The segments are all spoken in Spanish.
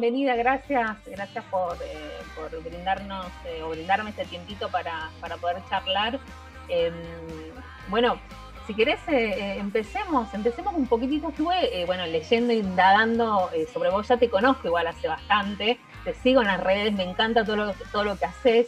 bienvenida, gracias, gracias por, eh, brindarnos eh, o brindarme este tiempito para, poder charlar. Em, bueno, si querés, empecemos, empecemos un poquitito. Estuve, bueno, leyendo, indagando sobre vos, ya te conozco igual hace bastante, te sigo en las redes, me encanta todo lo, todo lo que haces.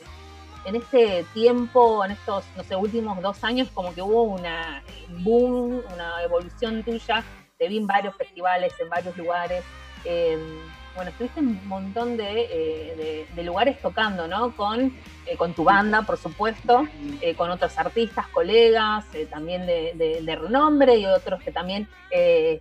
En este tiempo, en estos, no sé, últimos dos años, como que hubo una boom, una evolución tuya te vi en varios festivales, en varios lugares. Em, bueno, estuviste en un montón de, eh, lugares tocando, ¿no? Con, eh, con tu banda, por supuesto, eh, con otros artistas, colegas, también de, renombre y otros que también que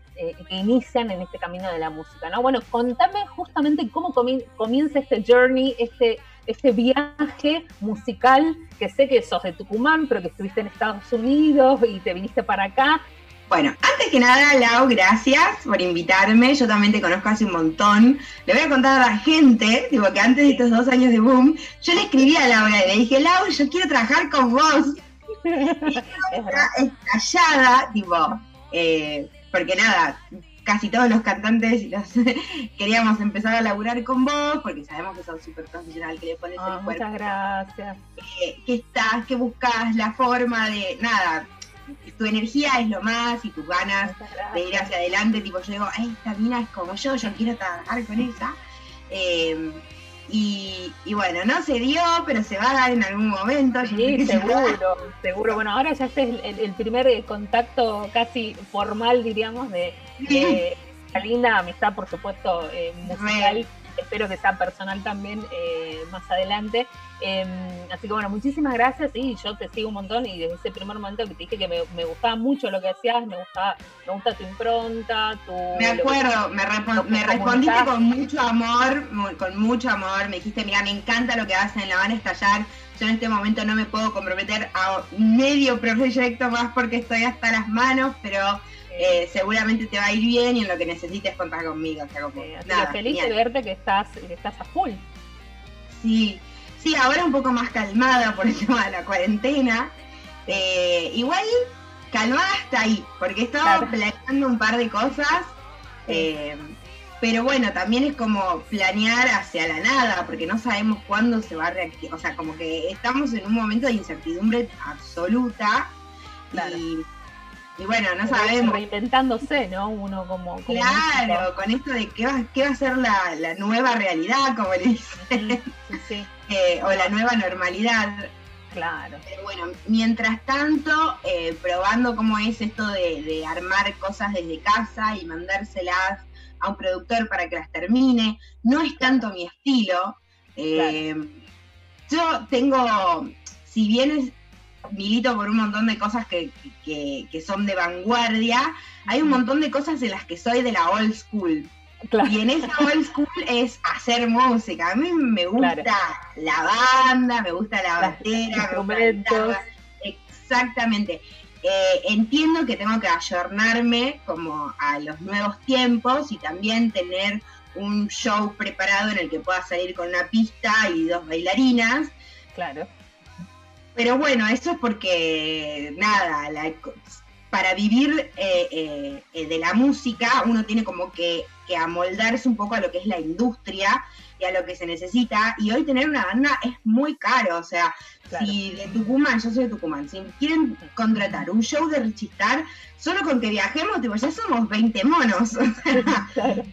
inician en este camino de la música, ¿no? Bueno, contame justamente cómo comienza este journey, este, este viaje musical, que sé que sos de Tucumán, pero que estuviste en Estados Unidos y te viniste para acá. Bueno, antes que nada, Lau, gracias por invitarme. Yo también te conozco hace un montón. Le voy a contar a la gente, digo, que antes de estos dos años de boom, yo le escribí a Laura y le dije, Lau, yo quiero trabajar con vos. y está estallada, tipo, eh, porque nada, casi todos los cantantes los, queríamos empezar a laburar con vos, porque sabemos que sos súper profesional, que le pones el cuerpo. Muchas gracias. Eh, que estás, que buscas la forma de, nada, tu energía es lo más y tus ganas de ir hacia adelante, tipo yo digo, esta mina es como yo, yo quiero trabajar con ella. Em, y, bueno, no se dio, pero se va a dar en algún momento. Sí, seguro, seguro. Bueno, ahora ya este es el, primer eh, contacto casi formal, diríamos, de, la linda amistad, por supuesto, eh, musical espero que sea personal también eh, más adelante. Em, así que bueno, muchísimas gracias y yo te sigo un montón y desde ese primer momento que te dije que me, gustaba mucho lo que hacías, me gustaba, me gusta tu impronta, tu... Me acuerdo, me, respondiste con mucho amor, con mucho amor, me dijiste, mira, me encanta lo que hacen, la van a estallar, yo en este momento no me puedo comprometer a medio proyecto más porque estoy hasta las manos, pero eh, seguramente te va a ir bien y en lo que necesites contar conmigo. O sea, como, feliz de verte que estás, que estás a full. Sí, sí, ahora un poco más calmada por el tema de la cuarentena. Eh, igual calmada hasta ahí, porque estaba planeando un par de cosas. Eh, pero bueno, también es como planear hacia la nada, porque no sabemos cuándo se va a reactivar. O sea, como que estamos en un momento de incertidumbre absoluta. Y y bueno, no sabemos. Reinventándose, ¿no? Uno como. claro, con esto de qué va, qué va a ser la, nueva realidad, como le dicen. Eh, o la nueva normalidad. Claro. Pero bueno, mientras tanto, eh, probando cómo es esto de, armar cosas desde casa y mandárselas a un productor para que las termine. No es tanto mi estilo. Eh, yo tengo, si bien milito por un montón de cosas que, son de vanguardia, hay un montón de cosas en las que soy de la old school. Y en esa old school es hacer música. A mí me gusta la banda, me gusta la batera, Exactamente. Eh, entiendo que tengo que ayornarme como a los nuevos tiempos y también tener un show preparado en el que pueda salir con una pista y dos bailarinas. Claro. Pero bueno, eso es porque, nada, para vivir eh, eh, de la música uno tiene como que, amoldarse un poco a lo que es la industria y a lo que se necesita. Y hoy tener una banda es muy caro. O sea, si de Tucumán, yo soy de Tucumán, si quieren contratar un show de Richistar, solo con que viajemos, tipo, ya somos 20 monos. claro.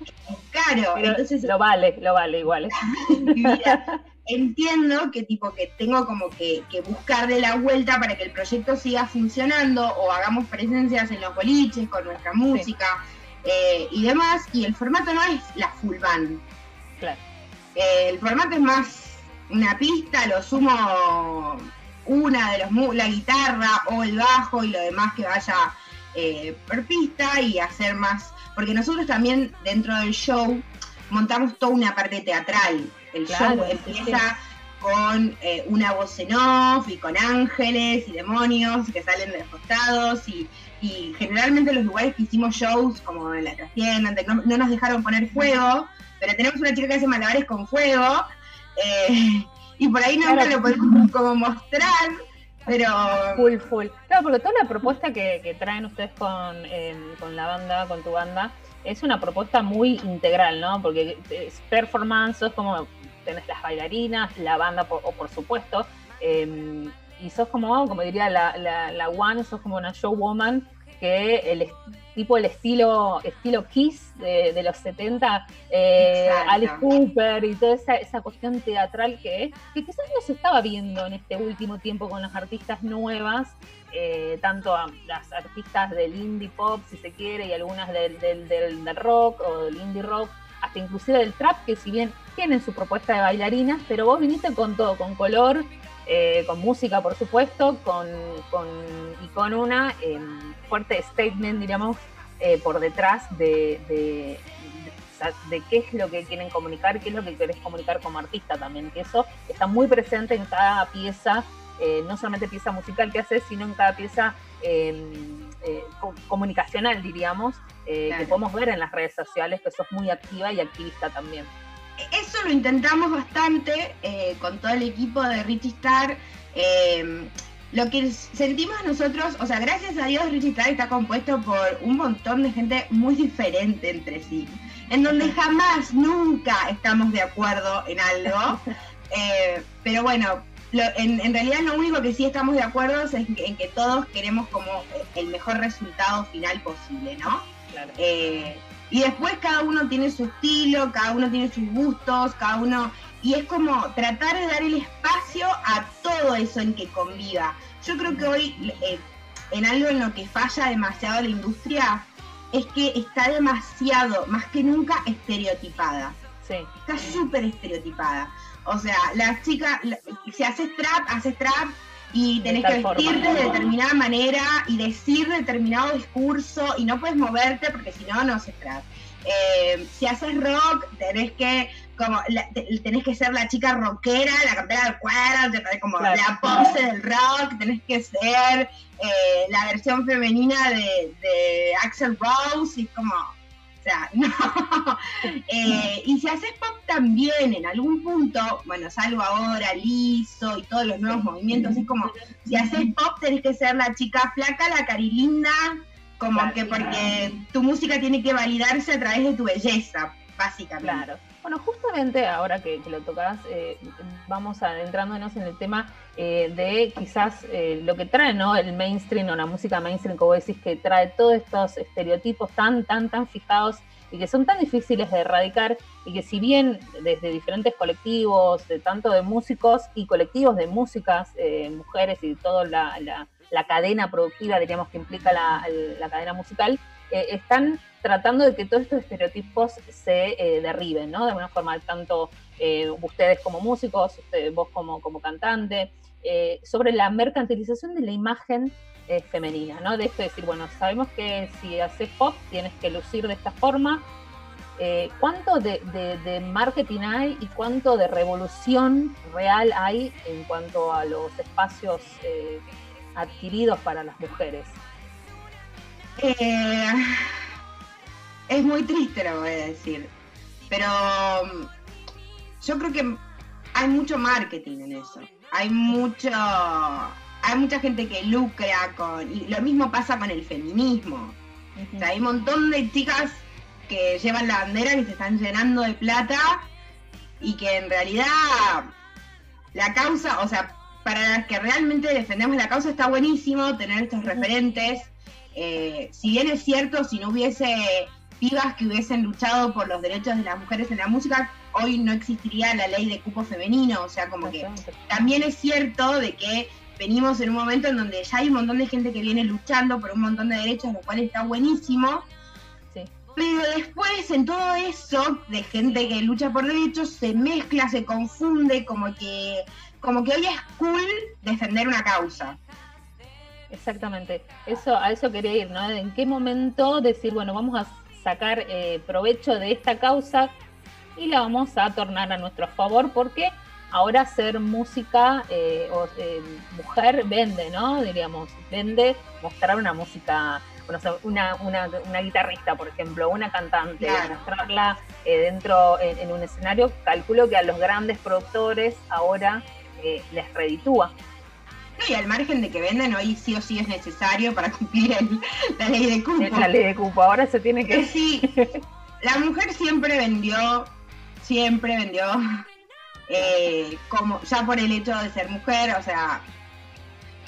caro. Entonces, lo vale, lo vale igual. entiendo que tipo que tengo como que, que, buscarle la vuelta para que el proyecto siga funcionando o hagamos presencias en los boliches con nuestra música eh, y demás. Y el formato no es la full band. Claro. Eh, el formato es más una pista, lo sumo una de los la guitarra o el bajo y lo demás que vaya eh, por pista y hacer más. Porque nosotros también dentro del show montamos toda una parte teatral. El show empieza con eh, una voz en off y con ángeles y demonios que salen de los costados y, generalmente los lugares que hicimos shows, como en la trastienda, no, nos dejaron poner fuego, pero tenemos una chica que hace malabares con fuego eh, y por ahí nunca lo podemos como mostrar. Pero. Full, full. Claro, porque toda la propuesta que, traen ustedes con, eh, con la banda, con tu banda, es una propuesta muy integral, ¿no? Porque es performance, es como tenés las bailarinas, la banda, por, o por supuesto, em, y sos como, como diría la, la, la One, sos como una showwoman que el tipo el estilo estilo Kiss de, los 70, eh, Alice Cooper y toda esa, esa cuestión teatral que, que quizás no se estaba viendo en este último tiempo con las artistas nuevas, eh, tanto a las artistas del indie pop, si se quiere, y algunas del, del, del rock o del indie rock, hasta inclusive del trap, que si bien tienen su propuesta de bailarinas, pero vos viniste con todo, con color, eh, con música, por supuesto, con, y con una em, fuerte statement, diríamos, eh, por detrás de, de, qué es lo que quieren comunicar, qué es lo que querés comunicar como artista también, que eso está muy presente en cada pieza, eh, no solamente pieza musical que haces, sino en cada pieza em, comunicacional, diríamos, que podemos ver en las redes sociales, que sos muy activa y activista también eso lo intentamos bastante eh, con todo el equipo de Richie Star. Eh, lo que sentimos nosotros, o sea, gracias a Dios Richie Star está compuesto por un montón de gente muy diferente entre sí, en donde jamás, nunca estamos de acuerdo en algo. Eh, pero bueno, en, realidad lo único que sí estamos de acuerdo es en que, todos queremos como el mejor resultado final posible, ¿no? Claro. Y después cada uno tiene su estilo, cada uno tiene sus gustos, cada uno... Y es como tratar de dar el espacio a todo eso en que conviva. Yo creo que hoy eh, en algo en lo que falla demasiado la industria es que está demasiado, más que nunca, estereotipada. Sí. Está súper estereotipada. O sea, la chica, si haces trap, haces trap, y tenés que vestirte de determinada manera y decir determinado discurso y no puedes moverte porque si no, no se trata. Eh, si haces rock, tenés que como tenés que ser la chica rockera, la campera del cuero, como la pose del rock, tenés que ser eh, la versión femenina de, de Axel Rose y como sea, no. Eh, y si haces pop también en algún punto, bueno, salvo ahora, liso y todos los nuevos movimientos, es como, si haces pop tenés que ser la chica flaca, la carilinda, como que porque tu música tiene que validarse a través de tu belleza, básicamente. Claro. Bueno, justamente ahora que, lo tocas, eh, vamos adentrándonos en el tema eh, de quizás eh, lo que trae ¿no? el mainstream o la música mainstream, como decís, que trae todos estos estereotipos tan, tan, tan fijados y que son tan difíciles de erradicar y que si bien desde diferentes colectivos, de tanto de músicos y colectivos de músicas, mujeres y toda la, la, cadena productiva, diríamos, que implica la, la cadena musical, están tratando de que todos estos estereotipos se eh, derriben, ¿no? De alguna forma, tanto eh, ustedes como músicos, vos como, cantante, eh, sobre la mercantilización de la imagen femenina, ¿no? De esto de decir, bueno, sabemos que si haces pop tienes que lucir de esta forma. ¿Cuánto de, de, marketing hay y cuánto de revolución real hay en cuanto a los espacios adquiridos para las mujeres? Es muy triste lo voy a decir, pero um, yo creo que hay mucho marketing en eso. Hay mucho, hay mucha gente que lucra con, y lo mismo pasa con el feminismo. o sea, hay un montón de chicas que llevan la bandera y se están llenando de plata y que en realidad la causa, o sea, para las que realmente defendemos la causa está buenísimo tener estos referentes. Eh, si bien es cierto, si no hubiese pibas que hubiesen luchado por los derechos de las mujeres en la música, hoy no existiría la ley de cupo femenino. O sea, como que también es cierto de que venimos en un momento en donde ya hay un montón de gente que viene luchando por un montón de derechos, lo cual está buenísimo. Pero después en todo eso de gente que lucha por derechos se mezcla, se confunde, como que, como que hoy es cool defender una causa. Exactamente, eso a eso quería ir, ¿no? ¿En qué momento decir, bueno, vamos a sacar eh, provecho de esta causa y la vamos a tornar a nuestro favor porque ahora ser música eh, o eh, mujer vende, ¿no? Diríamos, vende mostrar una música, una, una, una guitarrista, por ejemplo, una cantante, mostrarla dentro en, un escenario, calculo que a los grandes productores ahora les reditúa. No, y al margen de que vendan, hoy sí o sí es necesario para cumplir la ley de cupo. La ley de cupo, ahora se tiene que... Sí, la mujer siempre vendió, siempre vendió, eh, como ya por el hecho de ser mujer, o sea,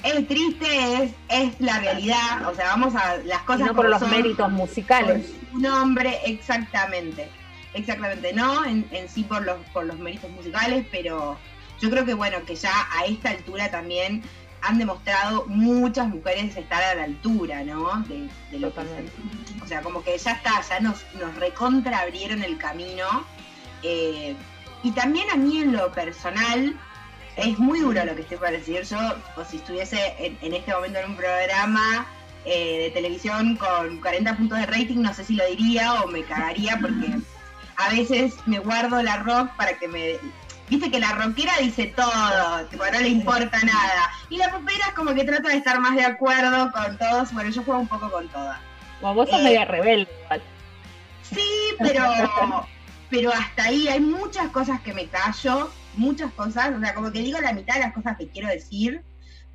es triste, es, es la realidad, o sea, vamos a las cosas... no por los méritos musicales. Un hombre, exactamente, exactamente, no en, en sí por los, por los méritos musicales, pero yo creo que bueno, que ya a esta altura también han demostrado muchas mujeres estar a la altura, ¿no? De, lo que O sea, como que ya está, ya nos, nos recontra abrieron el camino. Eh, y también a mí en lo personal, es muy duro lo que estoy para decir. Yo, o si estuviese en, este momento en un programa eh, de televisión con 40 puntos de rating, no sé si lo diría o me cagaría porque a veces me guardo la rock para que me Viste que la rockera dice todo, tipo, no le importa nada. Y la popera es como que trata de estar más de acuerdo con todos. Bueno, yo juego un poco con todas. Como vos sos eh, media rebelde. Sí, pero, pero hasta ahí hay muchas cosas que me callo, muchas cosas, o sea, como que digo la mitad de las cosas que quiero decir.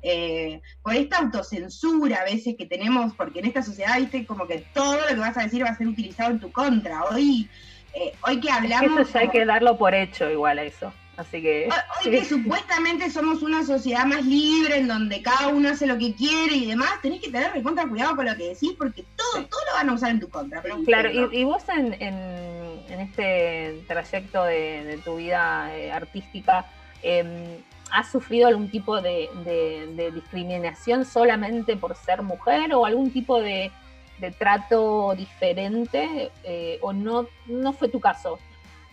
Eh, por esta autocensura a veces que tenemos, porque en esta sociedad, viste, como que todo lo que vas a decir va a ser utilizado en tu contra. Hoy, eh, hoy que hablamos... Eso ya hay que darlo por hecho igual a eso. Así que. Hoy que supuestamente somos una sociedad más libre, en donde cada uno hace lo que quiere y demás, tenés que tener contra cuidado con lo que decís, porque todo, todo lo van a usar en tu contra. claro, y, vos en, en, este trayecto de, tu vida eh, artística, em, ¿has sufrido algún tipo de, discriminación solamente por ser mujer o algún tipo de, trato diferente? Eh, ¿O no, no fue tu caso?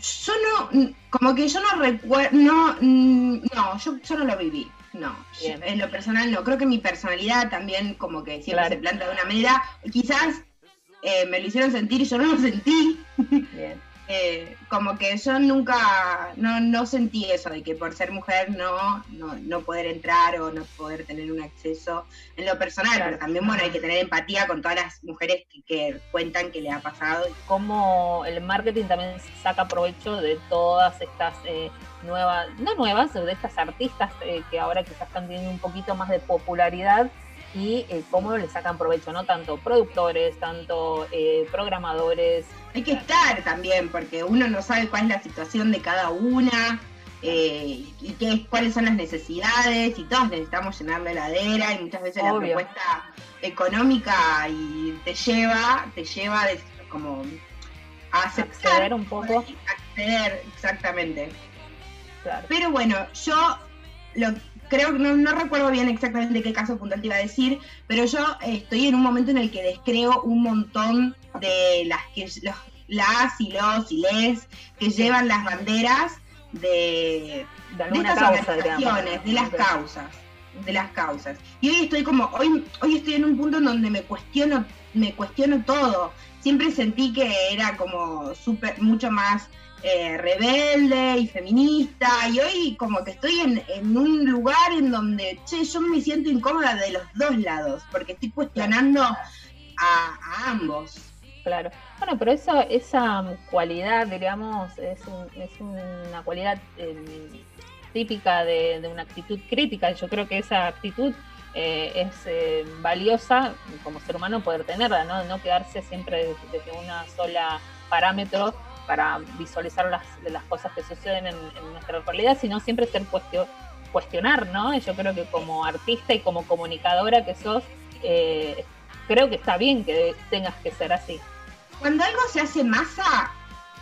Yo no, como que yo no recuerdo, no, no, yo, yo no lo viví. No, en lo personal no. Creo que mi personalidad también como que siempre se planta de una manera. Quizás eh, me lo hicieron sentir y yo no lo sentí. Bien. Eh, como que yo nunca, no, no sentí eso de que por ser mujer no, no, poder entrar o no poder tener un acceso en lo personal, pero también bueno, hay que tener empatía con todas las mujeres que, cuentan que le ha pasado. Como el marketing también saca provecho de todas estas eh, nuevas, no nuevas, de estas artistas eh, que ahora quizás están teniendo un poquito más de popularidad y eh, cómo le sacan provecho, ¿no? Tanto productores, tanto eh, programadores. Hay que estar también, porque uno no sabe cuál es la situación de cada una eh, y qué, cuáles son las necesidades y todos necesitamos llenar la heladera y muchas veces la propuesta económica y te lleva, te lleva como a aceptar. Acceder un poco. Acceder, exactamente. Pero bueno, yo lo creo que no, recuerdo bien exactamente qué caso puntual te iba a decir, pero yo estoy en un momento en el que descreo un montón de las que las y los y les que llevan las banderas de, de, estas organizaciones, de las causas, de las causas. Y hoy estoy como, hoy, hoy estoy en un punto en donde me cuestiono, me cuestiono todo. Siempre sentí que era como súper, mucho más eh, rebelde y feminista, y hoy como que estoy en, un lugar en donde, che, yo me siento incómoda de los dos lados, porque estoy cuestionando a, ambos. Claro. Bueno, pero eso, esa cualidad, digamos, es, es una cualidad em, típica de, una actitud crítica. Yo creo que esa actitud eh, es eh, valiosa como ser humano poder tenerla, ¿no? No quedarse siempre desde una sola parámetro para visualizar las, las cosas que suceden en, nuestra realidad, sino siempre ser cuestion, cuestionar, ¿no? Yo creo que como artista y como comunicadora que sos, eh, creo que está bien que tengas que ser así. Cuando algo se hace masa,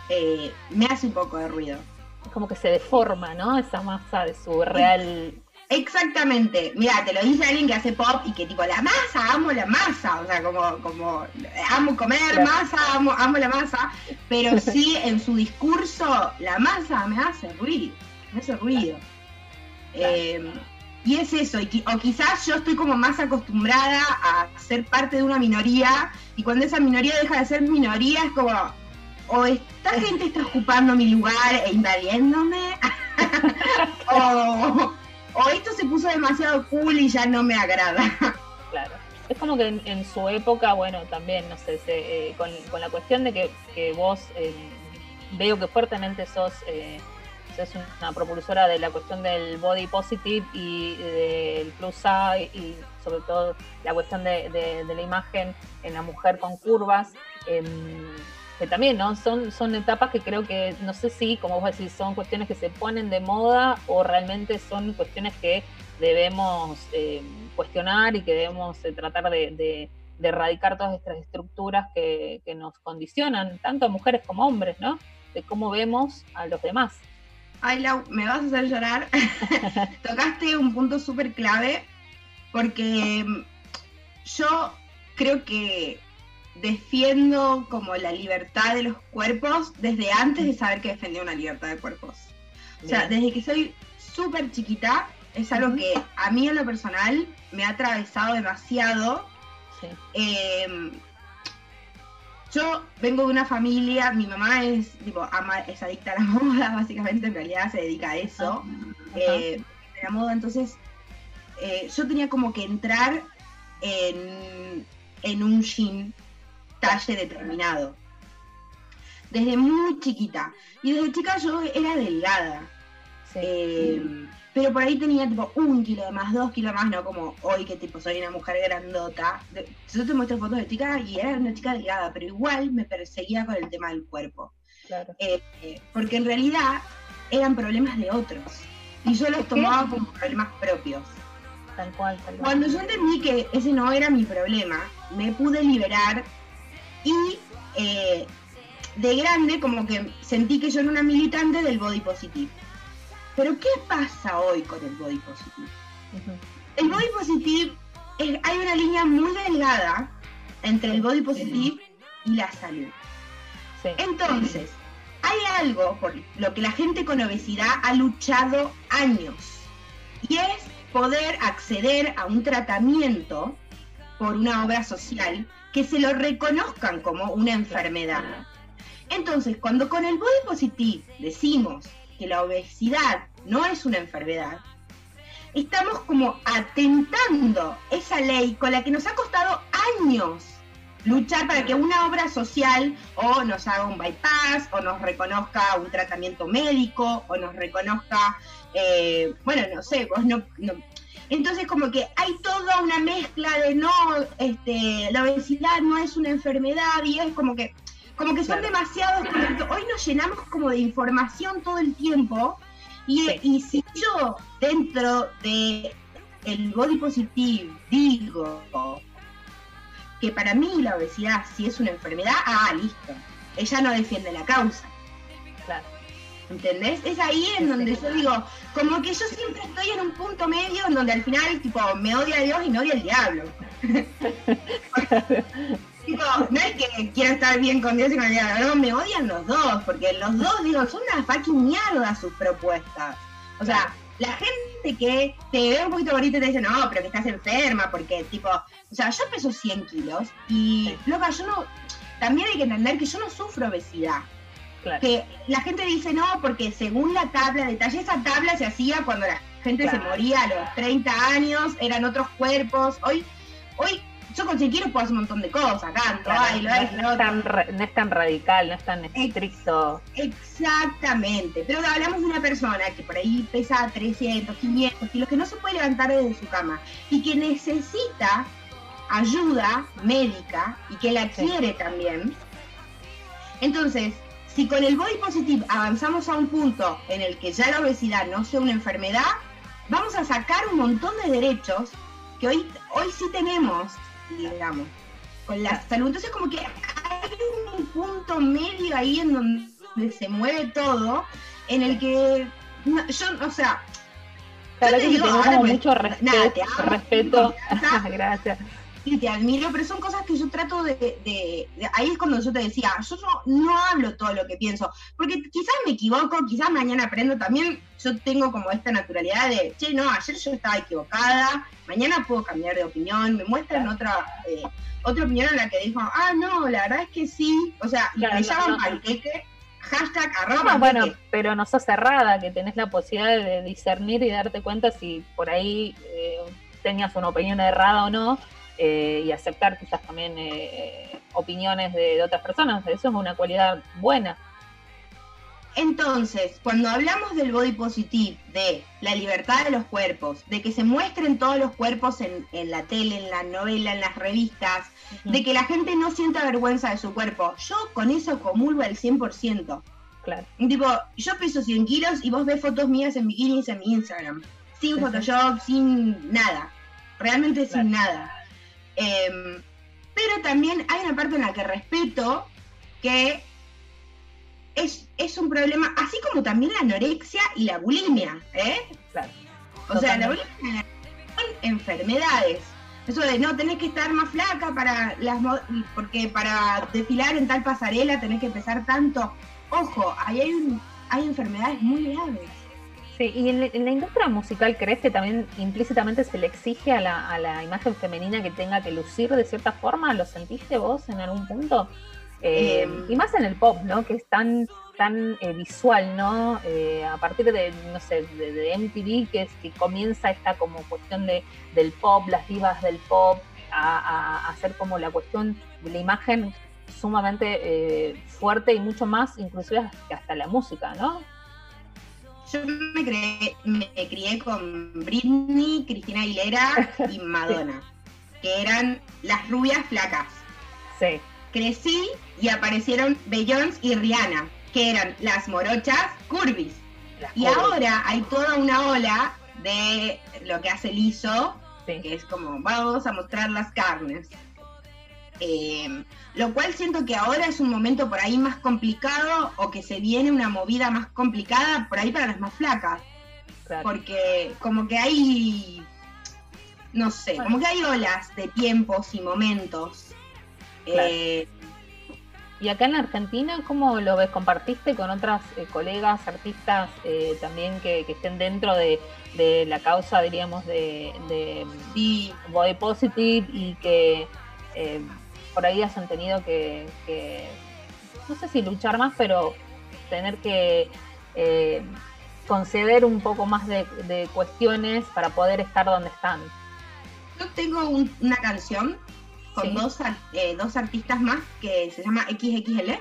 eh, me hace un poco de ruido. Es como que se deforma, ¿no? Esa masa de su real Exactamente. Mira, te lo dice alguien que hace pop y que tipo, la masa, amo la masa. O sea, como, como amo comer masa, amo, amo la masa. Pero sí, en su discurso, la masa me hace ruido. Me hace ruido. Em, y es eso, o quizás yo estoy como más acostumbrada a ser parte de una minoría y cuando esa minoría deja de ser minoría es como, o esta gente está ocupando mi lugar e invadiéndome, o, o esto se puso demasiado cool y ya no me agrada. Claro. Es como que en, su época, bueno, también, no sé, con, la cuestión de que, vos eh, veo que fuertemente sos eh, es una propulsora de la cuestión del body positive y del plus size y sobre todo la cuestión de, la imagen en la mujer con curvas. Que también, ¿no? Son, son etapas que creo que, no sé si, como vos decís, son cuestiones que se ponen de moda o realmente son cuestiones que debemos em, cuestionar y que debemos eh, tratar de, erradicar todas estas estructuras que, que nos condicionan, tanto a mujeres como a hombres, ¿no? De cómo vemos a los demás. Ay, Lau, me vas a hacer llorar. Tocaste un punto súper clave porque mm, yo creo que defiendo como la libertad de los cuerpos desde antes de saber que defendía una libertad de cuerpos. O sea, desde que soy súper chiquita, es algo que a mí en lo personal me ha atravesado demasiado. Sí. Em, yo vengo de una familia, mi mamá es, tipo, es adicta a la moda, básicamente, en realidad se dedica a eso, eh, la moda, entonces eh, yo tenía como que entrar en, un jean talle determinado. Desde muy chiquita. Y desde chica yo era delgada. Eh, pero por ahí tenía tipo un kilo de más, dos kilos más, no como hoy que tipo soy una mujer grandota. Yo te muestro fotos de chica y era una chica delgada, pero igual me perseguía con el tema del cuerpo. Eh, porque en realidad eran problemas de otros. Y yo los tomaba como problemas propios. Tal cual, Cuando yo entendí que ese no era mi problema, me pude liberar y eh, de grande como que sentí que yo era una militante del body positive. Pero ¿qué pasa hoy con el body positive? El body positive, hay una línea muy delgada entre el body positive y la salud. Entonces, hay algo por lo que la gente con obesidad ha luchado años y es poder acceder a un tratamiento por una obra social que se lo reconozcan como una enfermedad. Entonces, cuando con el body positive decimos que la obesidad no es una enfermedad, estamos como atentando esa ley con la que nos ha costado años luchar para que una obra social o nos haga un bypass o nos reconozca un tratamiento médico o nos reconozca, eh, bueno, no sé, vos no, Entonces como que hay toda una mezcla de no, este, la obesidad no es una enfermedad y es como que, como que son demasiados, hoy nos llenamos como de información todo el tiempo y, y si yo dentro de el body positive digo que para mí la obesidad, si es una enfermedad, ah, listo. Ella no defiende la causa. ¿Entendés? Es ahí en donde yo digo, como que yo siempre estoy en un punto medio en donde al final, tipo, me odia a Dios y me odia el diablo. tipo, no es que quiera estar bien con Dios y con el diablo, no, me odian los dos, porque los dos, digo, son una fucking mierda sus propuestas. O sea, la gente que te ve un poquito bonita y te dice, no, pero que estás enferma, porque tipo, o sea, yo peso 100 kilos y, loca, yo no, también hay que entender que yo no sufro obesidad. Que la gente dice, no, porque según la tabla de talla, esa tabla se hacía cuando la gente se moría a los 30 años, eran otros cuerpos. Hoy, hoy yo con si quiero puedo hacer un montón de cosas, canto, lo no, es tan, no, es tan, radical, no es tan estricto. Exactamente, pero hablamos de una persona que por ahí pesa 300, 500 kilos, que no se puede levantar desde su cama y que necesita ayuda médica y que la quiere también. Entonces, si con el body positive avanzamos a un punto en el que ya la obesidad no sea una enfermedad, vamos a sacar un montón de derechos que hoy, hoy sí tenemos digamos, con la salud. Entonces como que hay un punto medio ahí en donde se mueve todo, en el que yo, o sea, claro que digo, mucho respeto, gracias y te admiro, pero son cosas que yo trato de, Ahí es cuando yo te decía, yo no, hablo todo lo que pienso, porque quizás me equivoco, quizás mañana aprendo, también yo tengo como esta naturalidad de, che, no, ayer yo estaba equivocada, mañana puedo cambiar de opinión, me muestran otra... Eh, otra opinión en la que dijo, ah, no, la verdad es que sí, o sea, me llaman panqueque, hashtag arroba. bueno, pero no sos cerrada, que tenés la posibilidad de discernir y darte cuenta si por ahí eh, tenías una opinión errada o no, eh, y aceptar quizás también eh, opiniones de, otras personas. Eso es una cualidad buena. Entonces, cuando hablamos del body positive, de la libertad de los cuerpos, de que se muestren todos los cuerpos en, la tele, en la novela, en las revistas, de que la gente no sienta vergüenza de su cuerpo, yo con eso comulgo al 100%. Claro. Tipo, yo peso 100 kilos y vos ves fotos mías en bikinis en mi Instagram. Sin Photoshop, sin nada. Realmente sin nada. Em, pero también hay una parte en la que respeto que es, es un problema, así como también la anorexia y la bulimia, ¿eh? O sea, la bulimia son enfermedades. Eso de no tenés que estar más flaca para las porque para desfilar en tal pasarela tenés que pesar tanto. Ojo, ahí hay, hay enfermedades muy graves. Sí, y en, la industria musical, ¿crees que también implícitamente se le exige a la, a la imagen femenina que tenga que lucir de cierta forma? ¿Lo sentiste vos en algún punto? Eh, y más en el pop, ¿no? Que es tan, tan eh, visual, ¿no? Eh, a partir de, no sé, de, MTV, que es que comienza esta como cuestión de, del pop, las divas del pop, a, hacer como la cuestión de la imagen sumamente fuerte y mucho más, inclusive hasta la música, ¿no? Yo me, me crié con Britney, Cristina Aguilera y Madonna, que eran las rubias flacas. Sí crecí y aparecieron Beyoncé y Rihanna, que eran las morochas curvis. y ahora hay toda una ola de lo que hace Liso, que es como vamos a mostrar las carnes. Em, lo cual siento que ahora es un momento por ahí más complicado o que se viene una movida más complicada por ahí para las más flacas. Porque como que hay, no sé, como que hay olas de tiempos y momentos eh, y acá en Argentina, ¿cómo lo ves? ¿Compartiste con otras eh, colegas, artistas eh, también que, estén dentro de, la causa, diríamos, de, de Body Positive y que por ahí hayan tenido que, no sé si luchar más, pero tener que conceder un poco más de, cuestiones para poder estar donde están? Yo tengo una canción con dos, eh, dos artistas más que se llama XXL.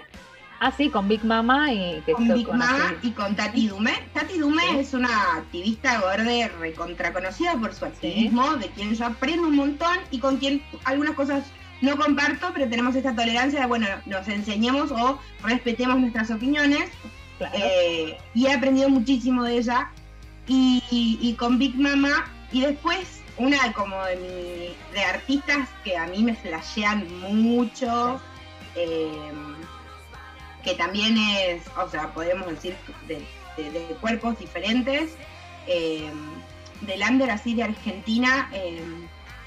Ah, sí, con Big Mama y con Big Mama y con Tati Dume. Tati Dume es una activista verde recontra conocida por su activismo, de quien yo aprendo un montón y con quien algunas cosas no comparto, pero tenemos esta tolerancia de, bueno, nos enseñemos o respetemos nuestras opiniones. Eh, y he aprendido muchísimo de ella. Y, y con Big Mama, y después una como de, de artistas que a mí me flashean mucho, eh, que también es, o sea, podemos decir de, cuerpos diferentes, eh, del under así de Argentina, eh,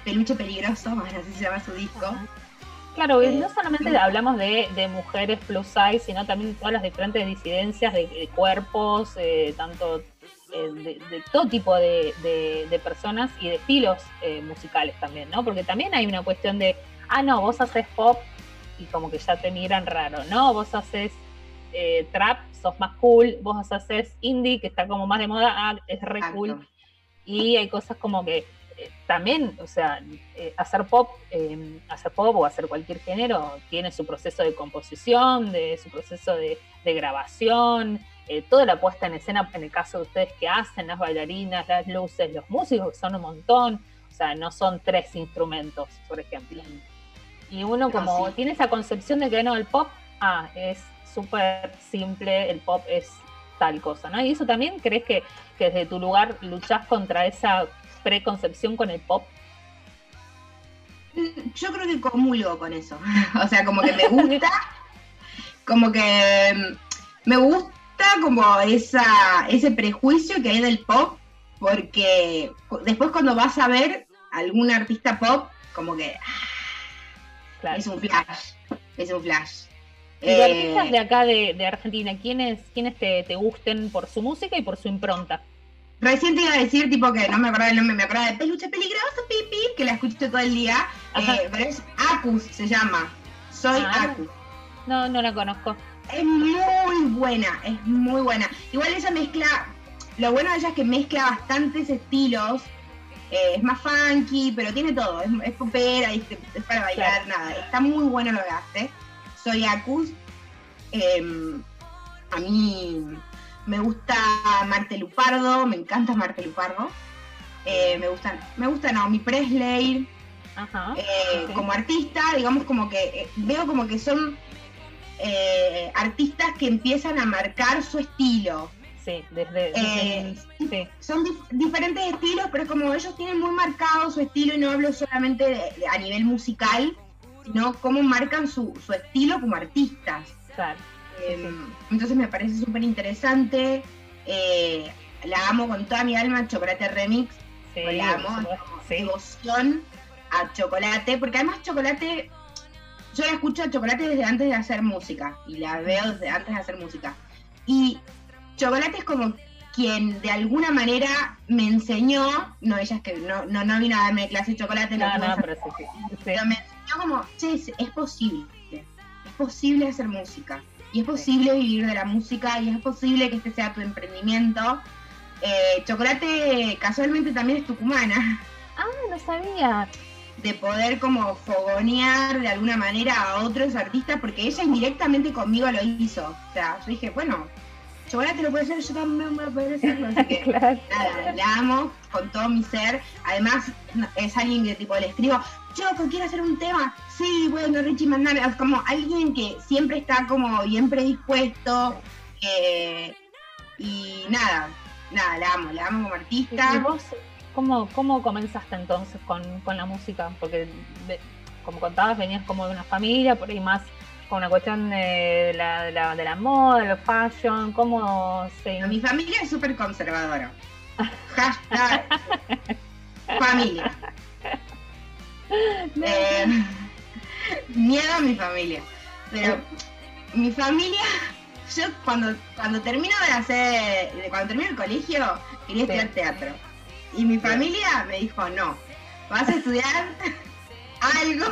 Peluche Peligroso, así se llama su disco. Claro, no solamente hablamos de, mujeres plus size, sino también todas las diferentes disidencias de, cuerpos, tanto eh, de, todo tipo de, personas y de estilos eh, musicales también, ¿no? Porque también hay una cuestión de, ah, no, vos haces pop y como que ya te miran raro, ¿no? Vos haces eh, trap, sos más cool, vos haces indie, que está como más de moda, ah, es re cool. Y hay cosas como que también, o sea, hacer pop, hacer pop o hacer cualquier género tiene su proceso de composición, de su proceso de, de grabación, eh, toda la puesta en escena, en el caso de ustedes que hacen, las bailarinas, las luces, los músicos, que son un montón, o sea, no son tres instrumentos, por ejemplo. Y uno como tiene esa concepción de que no, el pop, ah, es súper simple, el pop es tal cosa, ¿no? Y eso también crees que, que desde tu lugar luchás contra esa preconcepción con el pop. Yo creo que comulgo con eso. o sea, como que me gusta, como que mm, me gusta como esa, ese prejuicio que hay del pop, porque después cuando vas a ver algún artista pop, como que es un flash, es un flash. ¿Y de artistas de acá de, Argentina, ¿quiénes, quiénes te, te, gusten por su música y por su impronta? Recién te iba a decir, tipo, que no me acordaba el nombre, me acordaba de Peluche Peligroso, Pipi, que la escuchaste todo el día. Eh, pero es Acus, se llama. Soy ah. Acus. No, no la conozco. Es muy buena, es muy buena. Igual ella mezcla, lo bueno de ella es que mezcla bastantes estilos. Eh, es más funky, pero tiene todo. Es, popera, es, para bailar, nada. Está muy bueno lo que hace. Soy Acus. Em, A mí me gusta Marte Lupardo, me encanta Marte Lupardo. Eh, me gustan, me gusta Naomi Presley. Eh, como artista, digamos como que eh, veo como que son artistas que empiezan a marcar su estilo. Sí, desde, son diferentes estilos, pero como ellos tienen muy marcado su estilo y no hablo solamente a nivel musical, sino cómo marcan su, su estilo como artistas. Claro. Em, entonces me parece súper interesante. Eh, la amo con toda mi alma, Chocolate Remix. la amo, devoción a Chocolate, porque además Chocolate, yo la escucho a Chocolate desde antes de hacer música y la veo desde antes de hacer música. Y Chocolate es como quien de alguna manera me enseñó, no ella es que no, no, no vino a darme clase de chocolate, no, no, pero, sí, pero me enseñó como, che, es posible, es posible hacer música y es posible vivir de la música y es posible que este sea tu emprendimiento. Eh, Chocolate casualmente también es tucumana. Ah, no sabía. De poder como fogonear de alguna manera a otros artistas, porque ella indirectamente conmigo lo hizo. O sea, yo dije, bueno, Chocolate lo puede hacer, yo también voy a poder hacerlo. Así que, nada, la amo con todo mi ser. Además, es alguien que tipo le escribo, Choco, quiero hacer un tema. Sí, bueno, Richie Mandame. Es como alguien que siempre está como bien predispuesto. y nada, nada, la amo, la amo como artista. ¿Y vos cómo, cómo comenzaste entonces con, la música? Porque, como contabas, venías como de una familia, por ahí más con una cuestión de la, de la, de la moda, el fashion, ¿cómo se...? Mi familia es súper conservadora. Hashtag familia. Eh, miedo a mi familia. Pero mi familia, yo cuando, cuando termino de hacer, cuando termino el colegio, quería estudiar teatro. Y mi familia me dijo, no, vas a estudiar algo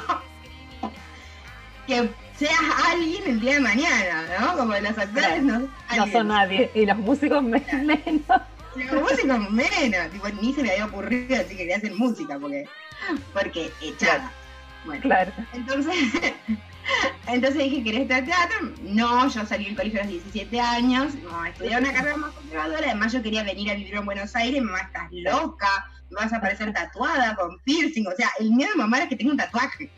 que seas alguien el día de mañana, ¿no? Como los actores no, no son nadie, y los músicos menos. Los músicos menos, tipo, ni se me había ocurrido así que quería hacer música, porque porque echada. Bueno, claro. Entonces, entonces dije, ¿querés estudiar teatro? No, yo salí del colegio a los 17 años, no, estudiar una carrera más conservadora, además yo quería venir a vivir en Buenos Aires, mamá, estás loca, me vas a aparecer tatuada con piercing, o sea, el miedo de mamá era que tenga un tatuaje.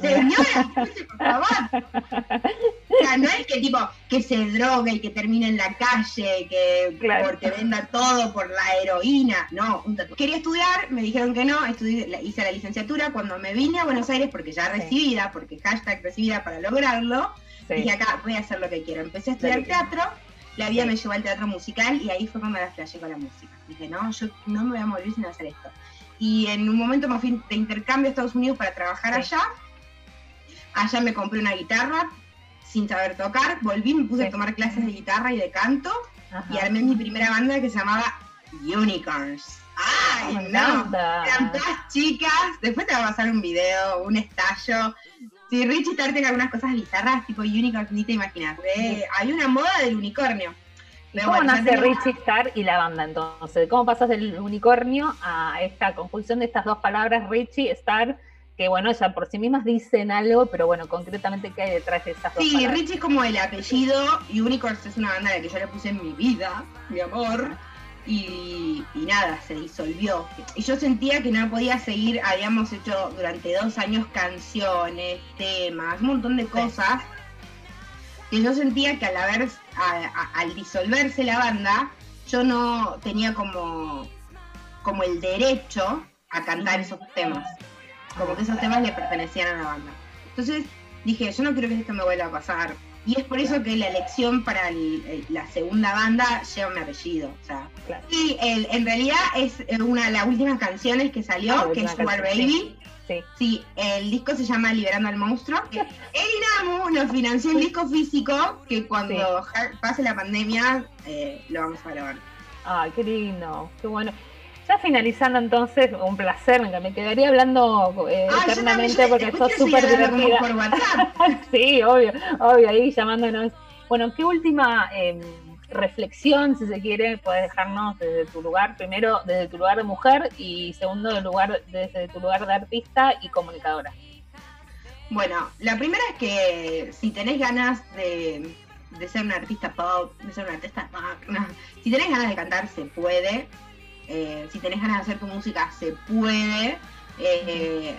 Señora, por favor. O sea, no es que tipo que se drogue y que termine en la calle, que porque venda todo por la heroína. No, un Quería estudiar, me dijeron que no, estudié, hice la licenciatura cuando me vine a Buenos Aires porque ya recibida, porque hashtag recibida para lograrlo. Dije acá voy a hacer lo que quiero. Empecé a estudiar teatro, la vida me llevó al teatro musical y ahí fue cuando la flashé con la música. Dije, no, yo no me voy a morir sin hacer esto. Y en un momento me fui de intercambio a Estados Unidos para trabajar allá Allá me compré una guitarra sin saber tocar, volví, me puse a tomar clases de guitarra y de canto y armé mi primera banda que se llamaba Unicorns. ¡Ay, no! Eran todas chicas. Después te va a pasar un video, un estallo. Si Richie Star tiene algunas cosas bizarras, tipo Unicorns, ni te imaginas. hay una moda del unicornio. ¿Cómo nace Richie Star y la banda entonces? ¿Cómo pasas del unicornio a esta conjunción de estas dos palabras, Richie, Star que bueno, ya por sí mismas dicen algo, pero bueno, concretamente qué hay detrás de esas dos Sí, Richie es como el apellido y Unicorns es una banda a la que yo le puse en mi vida, mi amor, y, nada, se disolvió. Y yo sentía que no podía seguir, habíamos hecho durante dos años canciones, temas, un montón de cosas, que yo sentía que al haber, al disolverse la banda, yo no tenía como, como el derecho a cantar esos temas como que esos temas le pertenecían a la banda. Entonces dije, yo no quiero que esto me vuelva a pasar. Y es por eso que la elección para la segunda banda lleva mi apellido. O sea, Y en realidad es una de las últimas canciones que salió, ah, que es Sugar Baby. Sí. sí. el disco se llama Liberando al Monstruo. El INAMU nos financió el disco físico que cuando pase la pandemia eh, lo vamos a grabar. Ay, qué lindo, qué bueno. Ya finalizando entonces, un placer, me quedaría hablando eh, eternamente porque sos súper divertida. sí, obvio, obvio, ahí llamándonos. Bueno, ¿qué última em, reflexión, si se quiere, puedes dejarnos desde tu lugar, primero desde tu lugar de mujer y segundo lugar, desde tu lugar de artista y comunicadora? Bueno, la primera es que si tenés ganas de, de ser un artista pop, de ser un artista no. Si tenés ganas de cantar, se puede. Eh, si tenés ganas de hacer tu música, se puede. Eh,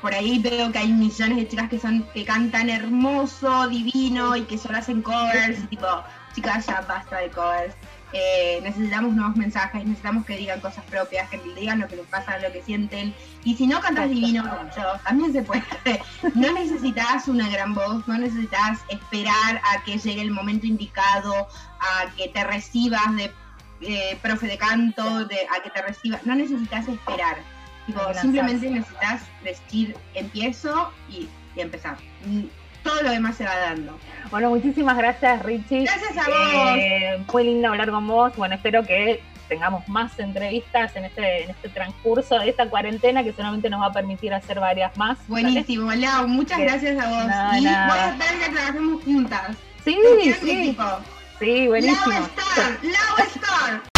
por ahí veo que hay millones de chicas que son que cantan hermoso, divino y que solo hacen covers. Y tipo, chicas, ya basta de covers. Eh, necesitamos nuevos mensajes, necesitamos que digan cosas propias, que digan lo que les pasa, lo que sienten. Y si no cantas divino como yo, también se puede. No necesitas una gran voz, no necesitas esperar a que llegue el momento indicado, a que te recibas de eh, profe de canto, de, a que te recibas. No necesitas esperar. Tipo, simplemente necesitas decir empiezo y, y empezar. Mm, Todo lo demás se va dando. Bueno, muchísimas gracias, Richie. Gracias a vos. Eh, fue lindo hablar con vos. Bueno, espero que tengamos más entrevistas en este, en este transcurso de esta cuarentena que solamente nos va a permitir hacer varias más. Buenísimo, Lau, muchas gracias a vos. Nada, y nada. voy a que trabajemos juntas. Sí, sí, equipo. Sí, buenísimo. Lau Star, Lau Star.